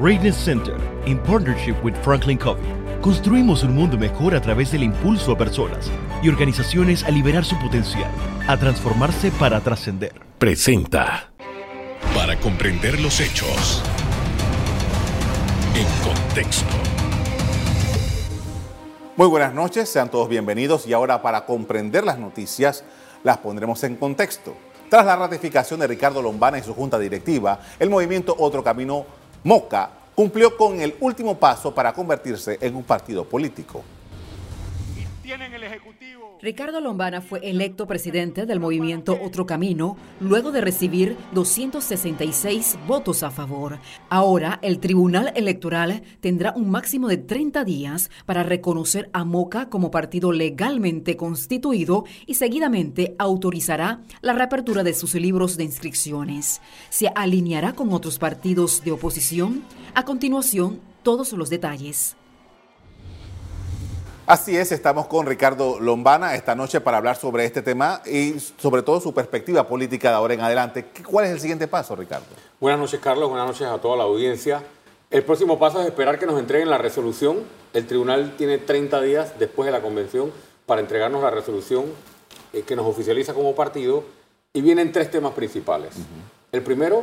Greatness Center, in partnership with Franklin Covey, construimos un mundo mejor a través del impulso a personas y organizaciones a liberar su potencial, a transformarse para trascender. Presenta. Para comprender los hechos. En contexto. Muy buenas noches, sean todos bienvenidos y ahora para comprender las noticias las pondremos en contexto. Tras la ratificación de Ricardo Lombana y su junta directiva, el movimiento Otro Camino Moca cumplió con el último paso para convertirse en un partido político. Ricardo Lombana fue electo presidente del movimiento Otro Camino luego de recibir 266 votos a favor. Ahora el Tribunal Electoral tendrá un máximo de 30 días para reconocer a Moca como partido legalmente constituido y seguidamente autorizará la reapertura de sus libros de inscripciones. Se alineará con otros partidos de oposición. A continuación, todos los detalles. Así es, estamos con Ricardo Lombana esta noche para hablar sobre este tema y sobre todo su perspectiva política de ahora en adelante. ¿Cuál es el siguiente paso, Ricardo? Buenas noches, Carlos. Buenas noches a toda la audiencia. El próximo paso es esperar que nos entreguen la resolución. El tribunal tiene 30 días después de la convención para entregarnos la resolución eh, que nos oficializa como partido y vienen tres temas principales. El primero,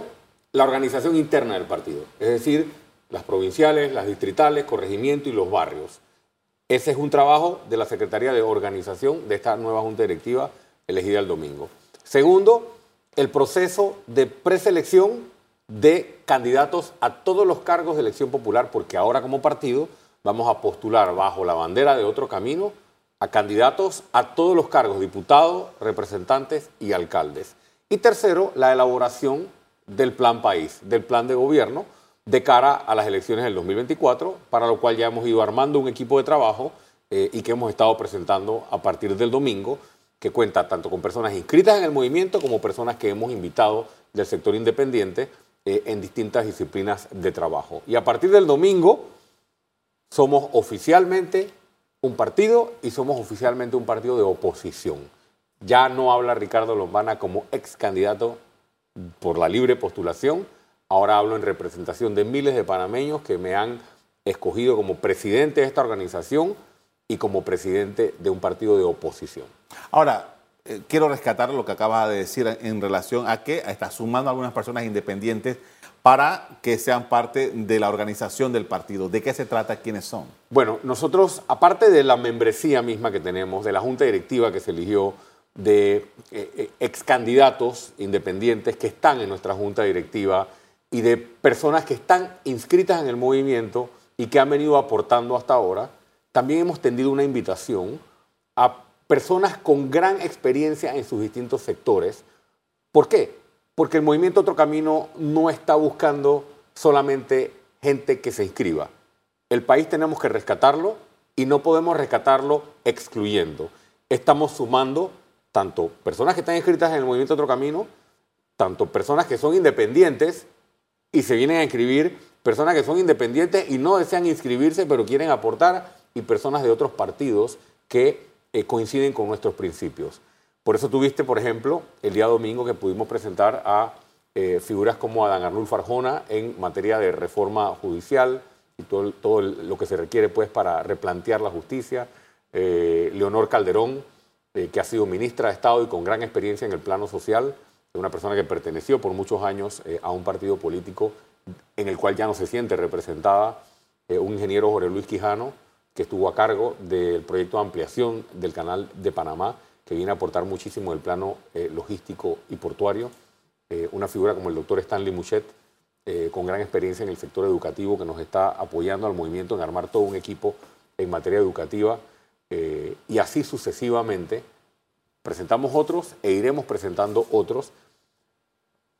la organización interna del partido, es decir, las provinciales, las distritales, corregimiento y los barrios. Ese es un trabajo de la Secretaría de Organización de esta nueva Junta Directiva elegida el domingo. Segundo, el proceso de preselección de candidatos a todos los cargos de elección popular, porque ahora como partido vamos a postular bajo la bandera de otro camino a candidatos a todos los cargos, diputados, representantes y alcaldes. Y tercero, la elaboración del plan país, del plan de gobierno, de cara a las elecciones del 2024, para lo cual ya hemos ido armando un equipo de trabajo eh, y que hemos estado presentando a partir del domingo, que cuenta tanto con personas inscritas en el movimiento como personas que hemos invitado del sector independiente eh, en distintas disciplinas de trabajo. Y a partir del domingo somos oficialmente un partido y somos oficialmente un partido de oposición. Ya no habla Ricardo Lombana como ex candidato por la libre postulación, Ahora hablo en representación de miles de panameños que me han escogido como presidente de esta organización y como presidente de un partido de oposición. Ahora, eh, quiero rescatar lo que acaba de decir en relación a que está sumando a algunas personas independientes para que sean parte de la organización del partido. ¿De qué se trata? ¿Quiénes son? Bueno, nosotros, aparte de la membresía misma que tenemos, de la junta directiva que se eligió, de eh, eh, ex candidatos independientes que están en nuestra junta directiva, y de personas que están inscritas en el movimiento y que han venido aportando hasta ahora, también hemos tendido una invitación a personas con gran experiencia en sus distintos sectores. ¿Por qué? Porque el movimiento Otro Camino no está buscando solamente gente que se inscriba. El país tenemos que rescatarlo y no podemos rescatarlo excluyendo. Estamos sumando tanto personas que están inscritas en el movimiento Otro Camino, tanto personas que son independientes y se vienen a inscribir personas que son independientes y no desean inscribirse, pero quieren aportar, y personas de otros partidos que eh, coinciden con nuestros principios. Por eso tuviste, por ejemplo, el día domingo que pudimos presentar a eh, figuras como Adán Arnulfo Arjona en materia de reforma judicial y todo, lo que se requiere pues, para replantear la justicia. Eh, Leonor Calderón, que ha sido ministra de Estado y con gran experiencia en el plano social una persona que perteneció por muchos años eh, a un partido político en el cual ya no se siente representada, eh, un ingeniero Jorge Luis Quijano, que estuvo a cargo del proyecto de ampliación del canal de Panamá, que viene a aportar muchísimo el plano eh, logístico y portuario, una figura como el doctor Stanley Muchet, con gran experiencia en el sector educativo, que nos está apoyando al movimiento en armar todo un equipo en materia educativa, y así sucesivamente presentamos otros e iremos presentando otros.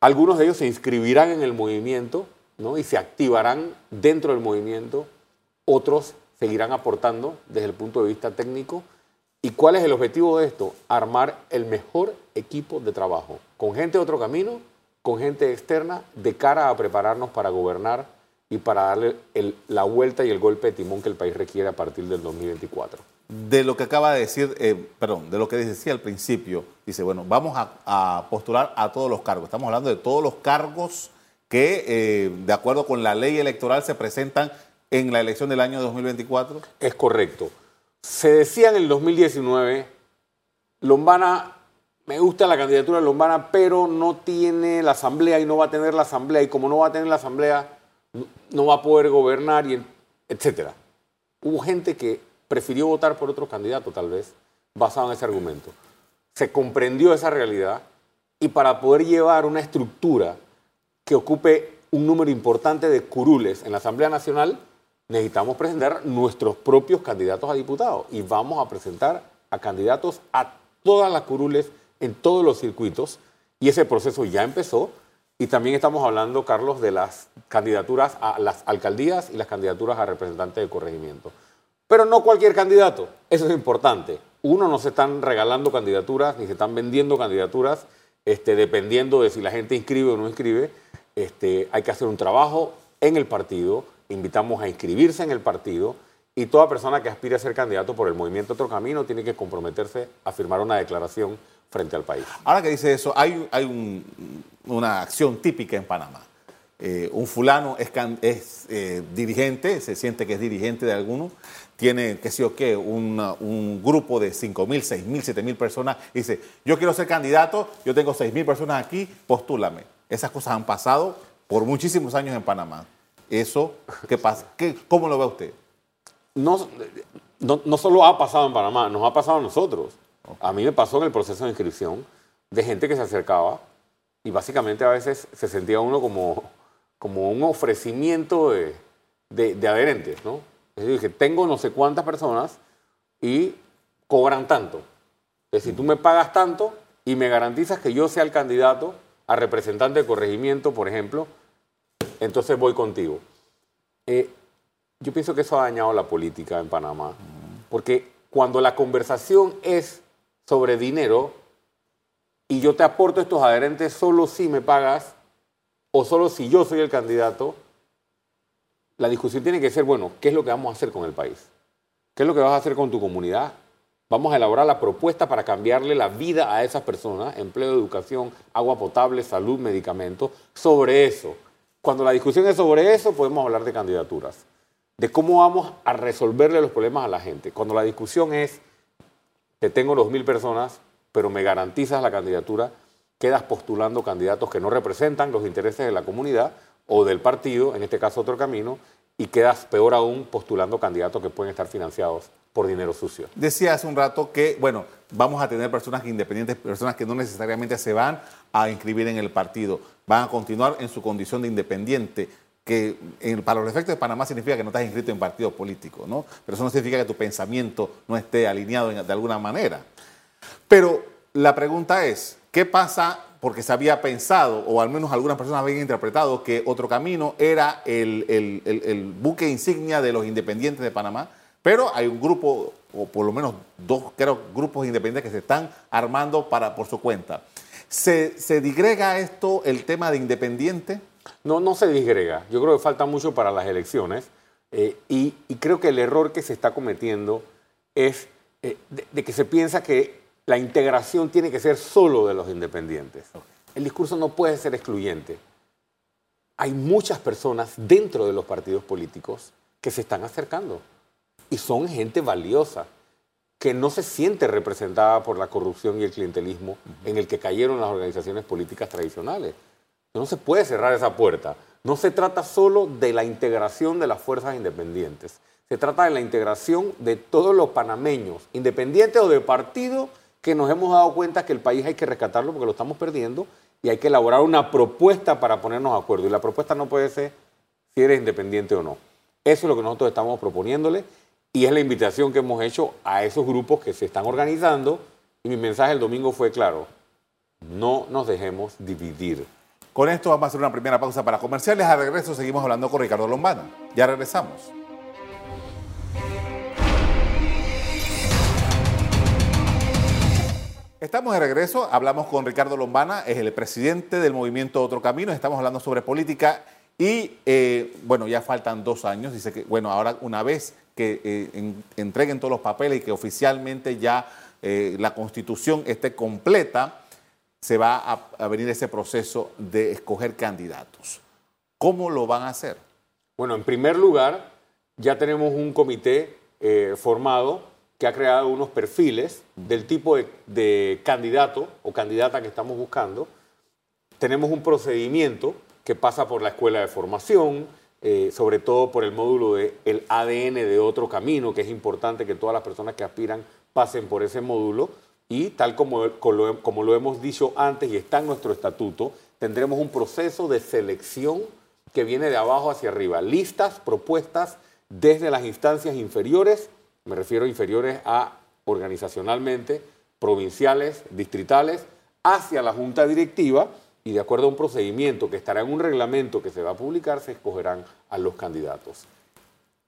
Algunos de ellos se inscribirán en el movimiento ¿no? y se activarán dentro del movimiento, otros seguirán aportando desde el punto de vista técnico. ¿Y cuál es el objetivo de esto? Armar el mejor equipo de trabajo, con gente de otro camino, con gente externa, de cara a prepararnos para gobernar y para darle la vuelta y el golpe de timón que el país requiere a partir del 2024 de lo que acaba de decir, eh, perdón, de lo que decía al principio, dice, bueno, vamos a, postular a todos los cargos. Estamos hablando de todos los cargos que, eh, de acuerdo con la ley electoral, se presentan en la elección del año 2024? Es correcto. Se decía en el 2019, Lombana, me gusta la candidatura de Lombana, pero no tiene la asamblea y no va a tener la asamblea, y como no va a tener la asamblea, no va a poder gobernar, y etcétera. Hubo gente que prefirió votar por otro candidato, tal vez, basado en ese argumento. Se comprendió esa realidad y para poder llevar una estructura que ocupe un número importante de curules en la Asamblea Nacional, necesitamos presentar nuestros propios candidatos a diputados y vamos a presentar a candidatos a todas las curules en todos los circuitos y ese proceso ya empezó y también estamos hablando, Carlos, de las candidaturas a las alcaldías y las candidaturas a representantes de corregimiento. Pero no cualquier candidato, eso es importante. Uno, no se están regalando candidaturas ni se están vendiendo candidaturas este, dependiendo de si la gente inscribe o no inscribe. Este, hay que hacer un trabajo en el partido, invitamos a inscribirse en el partido y toda persona que aspire a ser candidato por el movimiento Otro Camino tiene que comprometerse a firmar una declaración frente al país. Ahora que dice eso, hay, una acción típica en Panamá. Eh, un fulano es, es eh, dirigente, se siente que es dirigente de alguno, tiene, qué sé yo qué, un grupo de 5 mil, 6 mil, 7 mil personas, dice, yo quiero ser candidato, yo tengo 6 mil personas aquí, postúlame. Esas cosas han pasado por muchísimos años en Panamá. Eso, ¿qué pasa? ¿Qué, ¿Cómo lo ve usted? No, no, solo ha pasado en Panamá, nos ha pasado a nosotros. A mí me pasó en el proceso de inscripción de gente que se acercaba y básicamente a veces se sentía uno como, como un ofrecimiento de, de, adherentes, ¿no? Es decir, que tengo no sé cuántas personas y cobran tanto. Es decir, tú me pagas tanto y me garantizas que yo sea el candidato a representante de corregimiento, por ejemplo, entonces voy contigo. Eh, yo pienso que eso ha dañado la política en Panamá, porque cuando la conversación es sobre dinero y yo te aporto estos adherentes solo si me pagas o solo si yo soy el candidato, la discusión tiene que ser, bueno, ¿qué es lo que vamos a hacer con el país? ¿Qué es lo que vas a hacer con tu comunidad? Vamos a elaborar la propuesta para cambiarle la vida a esas personas, empleo, educación, agua potable, salud, medicamentos, sobre eso. Cuando la discusión es sobre eso, podemos hablar de candidaturas, de cómo vamos a resolverle los problemas a la gente. Cuando la discusión es, te tengo dos mil personas, pero me garantizas la candidatura, quedas postulando candidatos que no representan los intereses de la comunidad o del partido, en este caso otro camino, y quedas peor aún postulando candidatos que pueden estar financiados por dinero sucio. Decía hace un rato que, bueno, vamos a tener personas independientes, personas que no necesariamente se van a inscribir en el partido, van a continuar en su condición de independiente, que para los efectos de Panamá significa que no estás inscrito en partido político, ¿no? Pero eso no significa que tu pensamiento no esté alineado de alguna manera. Pero la pregunta es, ¿qué pasa? Porque se había pensado, o al menos algunas personas habían interpretado, que otro camino era el, buque insignia de los independientes de Panamá, pero hay un grupo, o por lo menos dos, creo, grupos independientes que se están armando para, por su cuenta. ¿Se, ¿Se digrega esto el tema de independiente? No, no se disgrega. Yo creo que falta mucho para las elecciones eh, y, creo que el error que se está cometiendo es eh, de, que se piensa que la integración tiene que ser solo de los independientes. El discurso no puede ser excluyente. Hay muchas personas dentro de los partidos políticos que se están acercando y son gente valiosa que no se siente representada por la corrupción y el clientelismo en el que cayeron las organizaciones políticas tradicionales. No se puede cerrar esa puerta. No se trata solo de la integración de las fuerzas independientes. Se trata de la integración de todos los panameños, independientes o de partido, que nos hemos dado cuenta que el país hay que rescatarlo porque lo estamos perdiendo y hay que elaborar una propuesta para ponernos de acuerdo. Y la propuesta no puede ser si eres independiente o no. Eso es lo que nosotros estamos proponiéndole y es la invitación que hemos hecho a esos grupos que se están organizando. Y mi mensaje el domingo fue claro, no nos dejemos dividir. Con esto vamos a hacer una primera pausa para comerciales. A regreso seguimos hablando con Ricardo Lombana. Ya regresamos. Estamos de regreso, hablamos con Ricardo Lombana, es el presidente del movimiento Otro Camino, estamos hablando sobre política y eh, bueno, ya faltan dos años, dice que bueno, ahora una vez que eh, entreguen todos los papeles y que oficialmente ya eh, la constitución esté completa, se va a, venir ese proceso de escoger candidatos. ¿Cómo lo van a hacer? Bueno, en primer lugar, ya tenemos un comité formado que ha creado unos perfiles del tipo de, candidato o candidata que estamos buscando. Tenemos un procedimiento que pasa por la escuela de formación, eh, sobre todo por el módulo del el ADN de otro camino, que es importante que todas las personas que aspiran pasen por ese módulo. Y tal como, como lo hemos dicho antes y está en nuestro estatuto, tendremos un proceso de selección que viene de abajo hacia arriba. Listas, propuestas desde las instancias inferiores, me refiero inferiores a organizacionalmente, provinciales, distritales, hacia la junta directiva y de acuerdo a un procedimiento que estará en un reglamento que se va a publicar, se escogerán a los candidatos.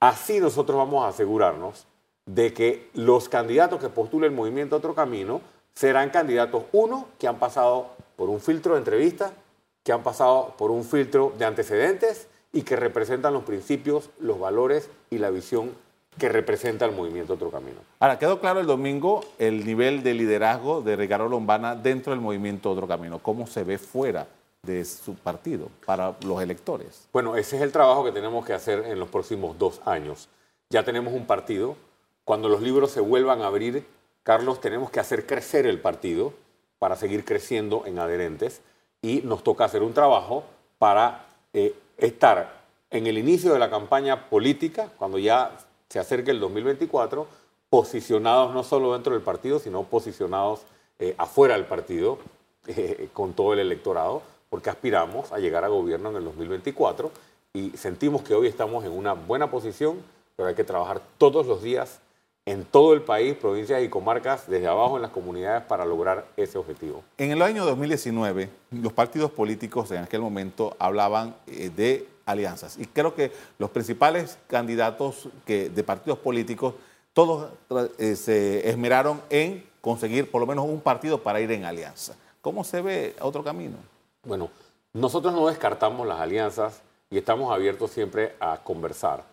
Así nosotros vamos a asegurarnos de que los candidatos que postule el movimiento Otro Camino serán candidatos, uno, que han pasado por un filtro de entrevista, que han pasado por un filtro de antecedentes y que representan los principios, los valores y la visión que representa el movimiento Otro Camino. Ahora, quedó claro el domingo el nivel de liderazgo de Ricardo Lombana dentro del movimiento Otro Camino. ¿Cómo se ve fuera de su partido para los electores? Bueno, ese es el trabajo que tenemos que hacer en los próximos dos años. Ya tenemos un partido. Cuando los libros se vuelvan a abrir, Carlos, tenemos que hacer crecer el partido para seguir creciendo en adherentes y nos toca hacer un trabajo para eh, estar en el inicio de la campaña política, cuando ya se acerque el 2024, posicionados no solo dentro del partido, sino posicionados eh, afuera del partido, eh, con todo el electorado, porque aspiramos a llegar a gobierno en el 2024 y sentimos que hoy estamos en una buena posición, pero hay que trabajar todos los días en todo el país, provincias y comarcas, desde abajo en las comunidades para lograr ese objetivo. En el año 2019, los partidos políticos en aquel momento hablaban eh, de alianzas y creo que los principales candidatos de partidos políticos, todos eh, se esmeraron en conseguir por lo menos un partido para ir en alianza. ¿Cómo se ve otro camino? Bueno, nosotros no descartamos las alianzas y estamos abiertos siempre a conversar.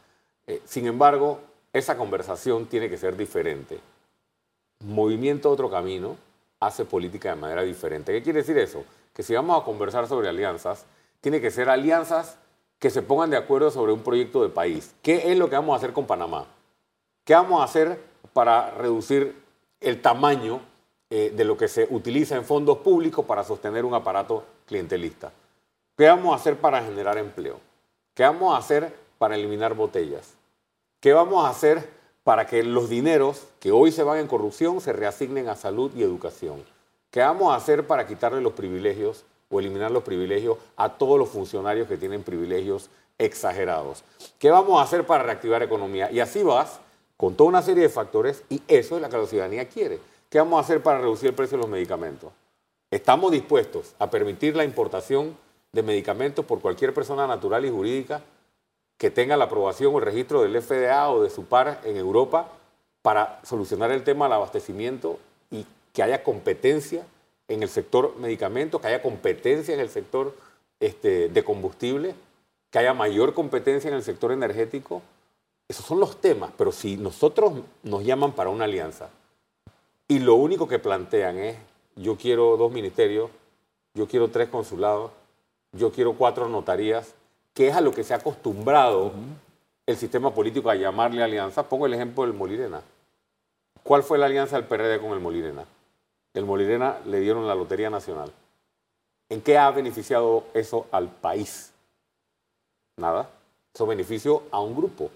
Eh, sin embargo, esa conversación tiene que ser diferente. Movimiento Otro Camino hace política de manera diferente. ¿Qué quiere decir eso? Que si vamos a conversar sobre alianzas, tiene que ser alianzas que se pongan de acuerdo sobre un proyecto de país. ¿Qué es lo que vamos a hacer con Panamá? ¿Qué vamos a hacer para reducir el tamaño eh, de lo que se utiliza en fondos públicos para sostener un aparato clientelista? ¿Qué vamos a hacer para generar empleo? ¿Qué vamos a hacer para eliminar botellas? ¿Qué vamos a hacer para que los dineros que hoy se van en corrupción se reasignen a salud y educación? ¿Qué vamos a hacer para quitarle los privilegios o eliminar los privilegios a todos los funcionarios que tienen privilegios exagerados? ¿Qué vamos a hacer para reactivar economía? Y así vas con toda una serie de factores y eso es lo que la ciudadanía quiere. ¿Qué vamos a hacer para reducir el precio de los medicamentos? Estamos dispuestos a permitir la importación de medicamentos por cualquier persona natural y jurídica que tenga la aprobación o el registro del FDA o de su par en Europa para solucionar el tema del abastecimiento y que haya competencia en el sector medicamentos, que haya competencia en el sector este, de combustible, que haya mayor competencia en el sector energético. Esos son los temas, pero si nosotros nos llaman para una alianza y lo único que plantean es, yo quiero dos ministerios, yo quiero tres consulados, yo quiero cuatro notarías, que es a lo que se ha acostumbrado el sistema político a llamarle alianza. Pongo el ejemplo del Molirena. ¿Cuál fue la alianza del PRD con el Molirena? El Molirena le dieron la Lotería Nacional. ¿En qué ha beneficiado eso al país? Nada. Eso beneficio a un grupo.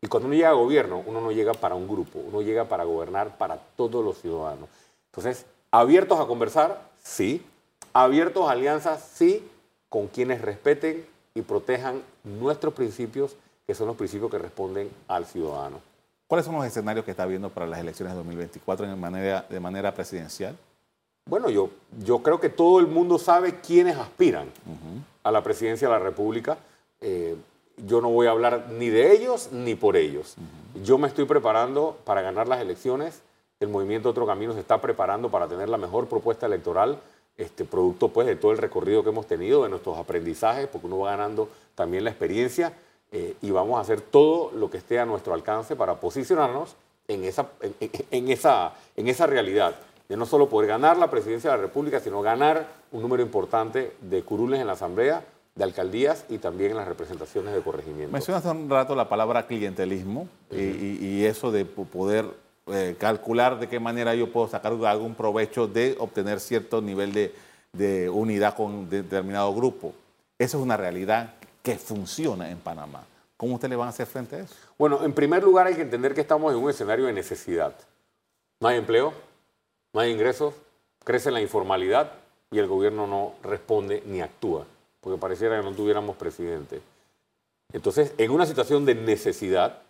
Y cuando uno llega a gobierno, uno no llega para un grupo, uno llega para gobernar para todos los ciudadanos. Entonces, abiertos a conversar, sí. Abiertos a alianzas, sí, con quienes respeten y protejan nuestros principios, que son los principios que responden al ciudadano. ¿Cuáles son los escenarios que está viendo para las elecciones de 2024 de manera, de manera presidencial? Bueno, yo, yo creo que todo el mundo sabe quiénes aspiran a la presidencia de la República. Eh, yo no voy a hablar ni de ellos ni por ellos. Yo me estoy preparando para ganar las elecciones. El movimiento Otro Camino se está preparando para tener la mejor propuesta electoral este, producto pues, de todo el recorrido que hemos tenido, de nuestros aprendizajes, porque uno va ganando también la experiencia eh, y vamos a hacer todo lo que esté a nuestro alcance para posicionarnos en esa, en, esa, en esa realidad de no solo poder ganar la presidencia de la República, sino ganar un número importante de curules en la Asamblea de alcaldías y también en las representaciones de corregimiento. Mencionaste un rato la palabra clientelismo y, eso de poder eh, calcular de qué manera yo puedo sacar algún provecho de obtener cierto nivel de, de unidad con determinado grupo. Eso es una realidad que funciona en Panamá. ¿Cómo usted le van a hacer frente a eso? Bueno, en primer lugar hay que entender que estamos en un escenario de necesidad. No hay empleo, no hay ingresos, crece la informalidad y el gobierno no responde ni actúa, porque pareciera que no tuviéramos presidente. Entonces, en una situación de necesidad,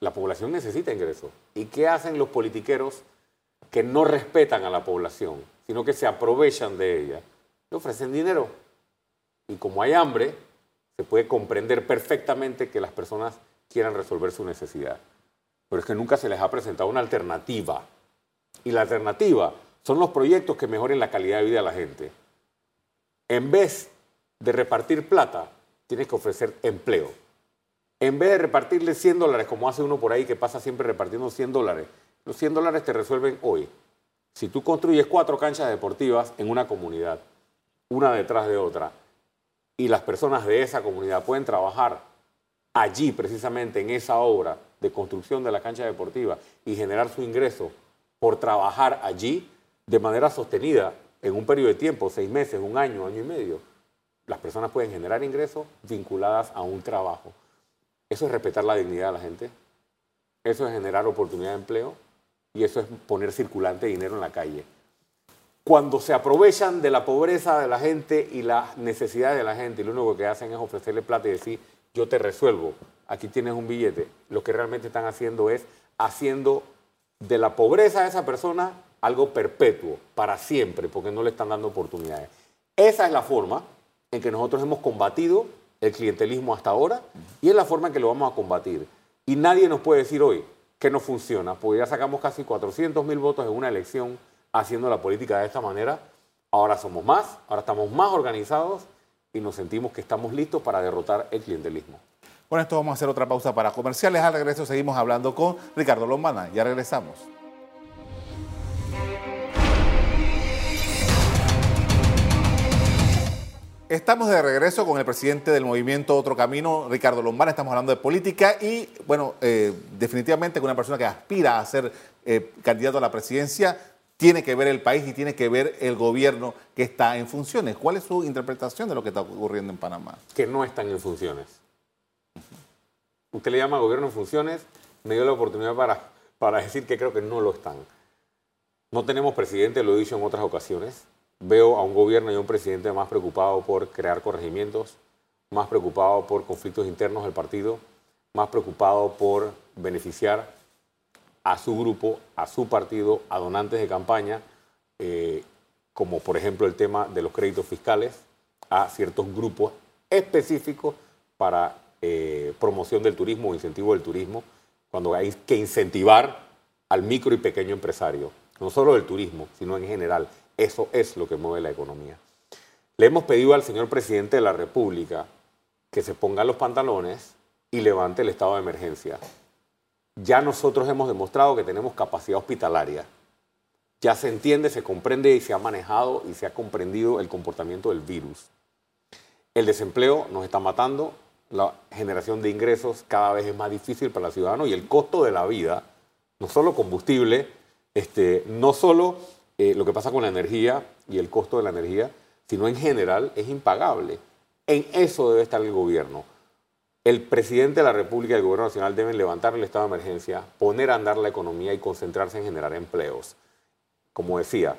la población necesita ingresos. ¿Y qué hacen los politiqueros que no respetan a la población, sino que se aprovechan de ella? Le ofrecen dinero. Y como hay hambre, se puede comprender perfectamente que las personas quieran resolver su necesidad. Pero es que nunca se les ha presentado una alternativa. Y la alternativa son los proyectos que mejoren la calidad de vida de la gente. En vez de repartir plata, tienes que ofrecer empleo. En vez de repartirle 100 dólares, como hace uno por ahí que pasa siempre repartiendo 100 dólares, los 100 dólares te resuelven hoy. Si tú construyes cuatro canchas deportivas en una comunidad, una detrás de otra, y las personas de esa comunidad pueden trabajar allí precisamente en esa obra de construcción de la cancha deportiva y generar su ingreso por trabajar allí de manera sostenida en un periodo de tiempo, seis meses, un año, año y medio, las personas pueden generar ingresos vinculadas a un trabajo. Eso es respetar la dignidad de la gente, eso es generar oportunidad de empleo y eso es poner circulante dinero en la calle cuando se aprovechan de la pobreza de la gente y las necesidades de la gente y lo único que hacen es ofrecerle plata y decir, yo te resuelvo, aquí tienes un billete, lo que realmente están haciendo es haciendo de la pobreza de esa persona algo perpetuo, para siempre, porque no le están dando oportunidades. Esa es la forma en que nosotros hemos combatido el clientelismo hasta ahora y es la forma en que lo vamos a combatir. Y nadie nos puede decir hoy que no funciona, porque ya sacamos casi 400 mil votos en una elección haciendo la política de esta manera. Ahora somos más, ahora estamos más organizados y nos sentimos que estamos listos para derrotar el clientelismo. Con esto vamos a hacer otra pausa para comerciales. Al regreso seguimos hablando con Ricardo Lombana. Ya regresamos. Estamos de regreso con el presidente del movimiento Otro Camino, Ricardo Lombana. Estamos hablando de política y, bueno, eh, definitivamente con una persona que aspira a ser eh, candidato a la presidencia tiene que ver el país y tiene que ver el gobierno que está en funciones. ¿Cuál es su interpretación de lo que está ocurriendo en Panamá? Que no están en funciones. Usted le llama gobierno en funciones, me dio la oportunidad para, para decir que creo que no lo están. No tenemos presidente, lo he dicho en otras ocasiones. Veo a un gobierno y a un presidente más preocupado por crear corregimientos, más preocupado por conflictos internos del partido, más preocupado por beneficiar a su grupo, a su partido, a donantes de campaña, eh, como por ejemplo el tema de los créditos fiscales, a ciertos grupos específicos para eh, promoción del turismo o incentivo del turismo, cuando hay que incentivar al micro y pequeño empresario, no solo del turismo, sino en general. Eso es lo que mueve la economía. Le hemos pedido al señor presidente de la República que se ponga los pantalones y levante el estado de emergencia ya nosotros hemos demostrado que tenemos capacidad hospitalaria. Ya se entiende, se comprende y se ha manejado y se ha comprendido el comportamiento del virus. El desempleo nos está matando, la generación de ingresos cada vez es más difícil para el ciudadano y el costo de la vida, no solo combustible, este, no solo eh, lo que pasa con la energía y el costo de la energía, sino en general es impagable. En eso debe estar el gobierno el presidente de la República y el gobierno nacional deben levantar el estado de emergencia, poner a andar la economía y concentrarse en generar empleos. Como decía,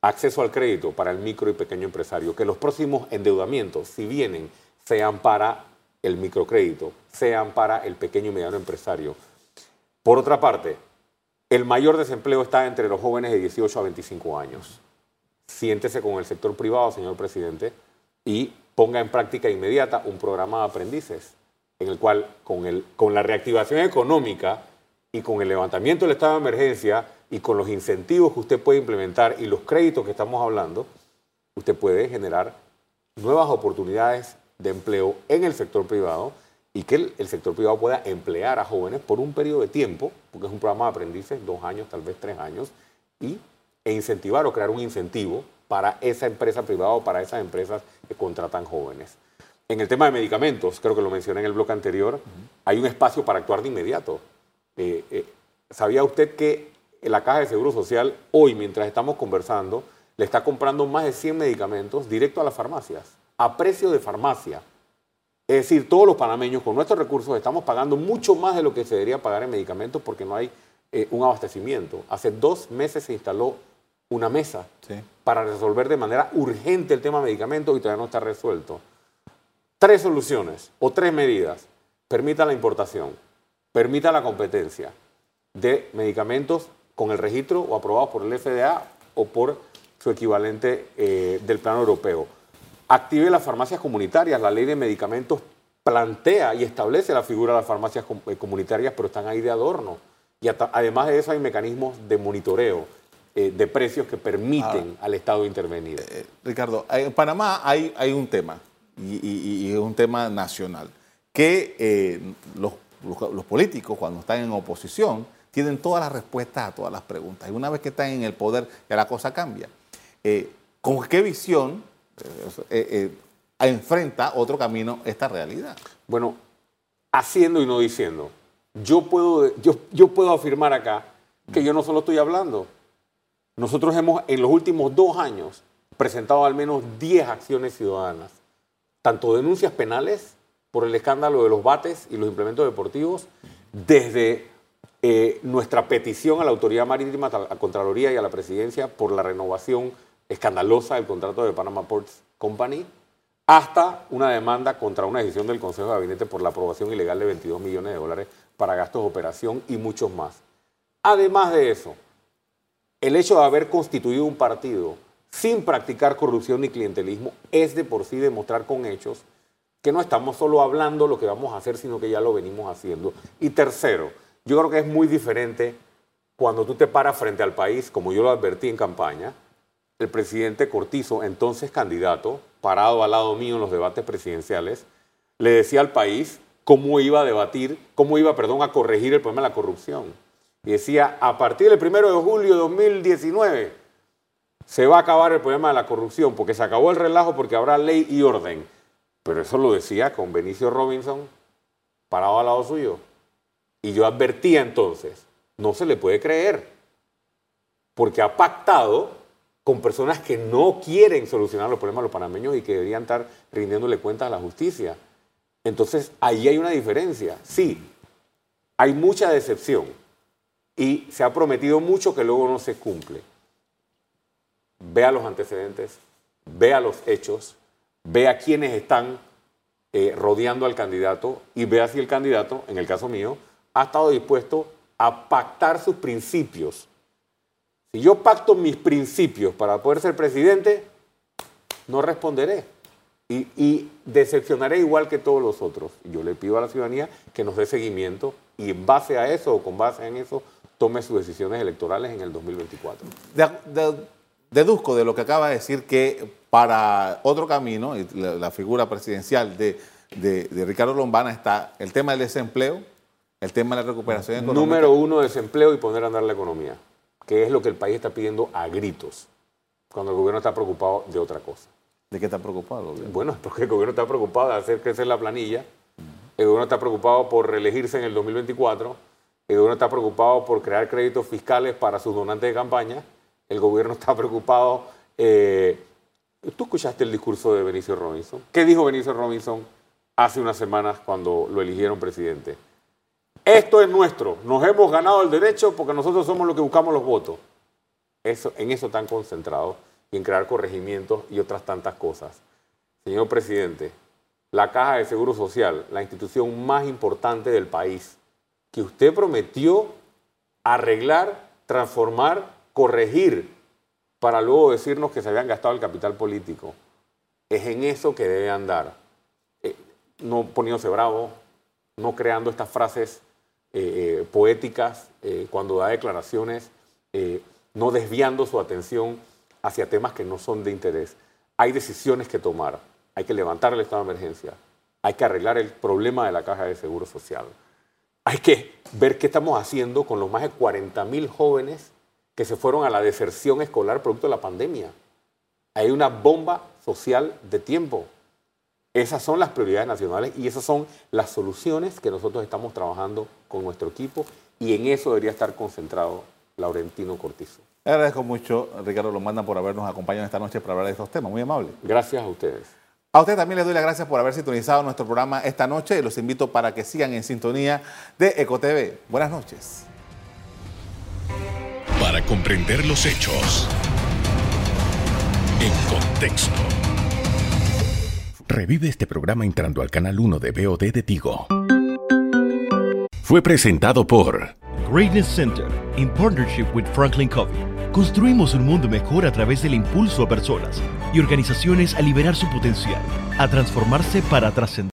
acceso al crédito para el micro y pequeño empresario, que los próximos endeudamientos, si vienen, sean para el microcrédito, sean para el pequeño y mediano empresario. Por otra parte, el mayor desempleo está entre los jóvenes de 18 a 25 años. Siéntese con el sector privado, señor presidente, y ponga en práctica inmediata un programa de aprendices en el cual con, el, con la reactivación económica y con el levantamiento del estado de emergencia y con los incentivos que usted puede implementar y los créditos que estamos hablando, usted puede generar nuevas oportunidades de empleo en el sector privado y que el, sector privado pueda emplear a jóvenes por un periodo de tiempo, porque es un programa de aprendices, dos años, tal vez tres años, y, e incentivar o crear un incentivo para esa empresa privada o para esas empresas que contratan jóvenes. En el tema de medicamentos, creo que lo mencioné en el bloque anterior, hay un espacio para actuar de inmediato. Eh, eh, ¿Sabía usted que la Caja de Seguro Social hoy, mientras estamos conversando, le está comprando más de 100 medicamentos directo a las farmacias, a precio de farmacia? Es decir, todos los panameños con nuestros recursos estamos pagando mucho más de lo que se debería pagar en medicamentos porque no hay eh, un abastecimiento. Hace dos meses se instaló una mesa para resolver de manera urgente el tema de medicamentos y todavía no está resuelto. Tres soluciones o tres medidas. Permita la importación, permita la competencia de medicamentos con el registro o aprobados por el FDA o por su equivalente eh, del plano europeo. Active las farmacias comunitarias. La ley de medicamentos plantea y establece la figura de las farmacias eh, comunitarias, pero están ahí de adorno. Y además de eso hay mecanismos de monitoreo eh, de precios que permiten al Estado intervenir. Ricardo, en Panamá hay, hay un tema y, es un tema nacional, que eh, los, políticos cuando están en oposición tienen todas las respuestas a todas las preguntas. Y una vez que están en el poder, ya la cosa cambia. Eh, ¿Con qué visión eh, enfrenta otro camino esta realidad? Bueno, haciendo y no diciendo. Yo puedo, yo, yo puedo afirmar acá que yo no solo estoy hablando. Nosotros hemos en los últimos dos años presentado al menos 10 acciones ciudadanas tanto denuncias penales por el escándalo de los bates y los implementos deportivos, desde eh, nuestra petición a la Autoridad Marítima, a la Contraloría y a la Presidencia por la renovación escandalosa del contrato de Panama Ports Company, hasta una demanda contra una decisión del Consejo de Gabinete por la aprobación ilegal de 22 millones de dólares para gastos de operación y muchos más. Además de eso, el hecho de haber constituido un partido sin practicar corrupción ni clientelismo, es de por sí demostrar con hechos que no estamos solo hablando lo que vamos a hacer, sino que ya lo venimos haciendo. Y tercero, yo creo que es muy diferente cuando tú te paras frente al país, como yo lo advertí en campaña, el presidente Cortizo, entonces candidato, parado al lado mío en los debates presidenciales, le decía al país cómo iba a debatir, cómo iba, perdón, a corregir el problema de la corrupción. Y decía, a partir del primero de julio de 2019, se va a acabar el problema de la corrupción, porque se acabó el relajo, porque habrá ley y orden. Pero eso lo decía con Benicio Robinson parado al lado suyo. Y yo advertía entonces, no se le puede creer, porque ha pactado con personas que no quieren solucionar los problemas de los panameños y que deberían estar rindiéndole cuentas a la justicia. Entonces, ahí hay una diferencia. Sí, hay mucha decepción y se ha prometido mucho que luego no se cumple vea los antecedentes, vea los hechos, vea quiénes están eh, rodeando al candidato y vea si el candidato, en el caso mío, ha estado dispuesto a pactar sus principios. Si yo pacto mis principios para poder ser presidente, no responderé. Y, y, decepcionaré igual que todos los otros. Yo le pido a la ciudadanía que nos dé seguimiento y en base a eso o con base en eso tome sus decisiones electorales en el 2024 deduzco de lo que acaba de decir que para otro camino, la, figura presidencial de, Ricardo Lombana está el tema del desempleo, el tema de la recuperación económica. Número uno, desempleo y poner a andar la economía, que es lo que el país está pidiendo a gritos, cuando el gobierno está preocupado de otra cosa. ¿De qué está preocupado el gobierno? Bueno, porque el gobierno está preocupado de hacer crecer la planilla, el gobierno está preocupado por reelegirse en el 2024, el gobierno está preocupado por crear créditos fiscales para sus donantes de campaña, el gobierno está preocupado. Eh, ¿Tú escuchaste el discurso de Benicio Robinson? ¿Qué dijo Benicio Robinson hace unas semanas cuando lo eligieron presidente? Esto es nuestro, nos hemos ganado el derecho porque nosotros somos los que buscamos los votos. Eso, en eso están concentrados y en crear corregimientos y otras tantas cosas. Señor presidente, la Caja de Seguro Social, la institución más importante del país, que usted prometió arreglar, transformar corregir para luego decirnos que se habían gastado el capital político. Es en eso que debe andar. Eh, no poniéndose bravo, no creando estas frases eh, eh, poéticas cuando da declaraciones, no desviando su atención hacia temas que no son de interés. Hay decisiones que tomar. Hay que levantar el estado de emergencia. Hay que arreglar el problema de la caja de seguro social. Hay que ver qué estamos haciendo con los más de 40 mil jóvenes que se fueron a la deserción escolar producto de la pandemia. Hay una bomba social de tiempo. Esas son las prioridades nacionales y esas son las soluciones que nosotros estamos trabajando con nuestro equipo y en eso debería estar concentrado Laurentino Cortizo. Le agradezco mucho, Ricardo Lombana, por habernos acompañado esta noche para hablar de estos temas. Muy amable. Gracias a ustedes. A usted también les doy las gracias por haber sintonizado nuestro programa esta noche y los invito para que sigan en sintonía de EcoTV. Buenas noches. Para comprender los hechos en contexto. Revive este programa entrando al canal 1 de BOD de Tigo. Fue presentado por Greatness Center, in partnership with Franklin Covey. Construimos un mundo mejor a través del impulso a personas y organizaciones a liberar su potencial, a transformarse para trascender.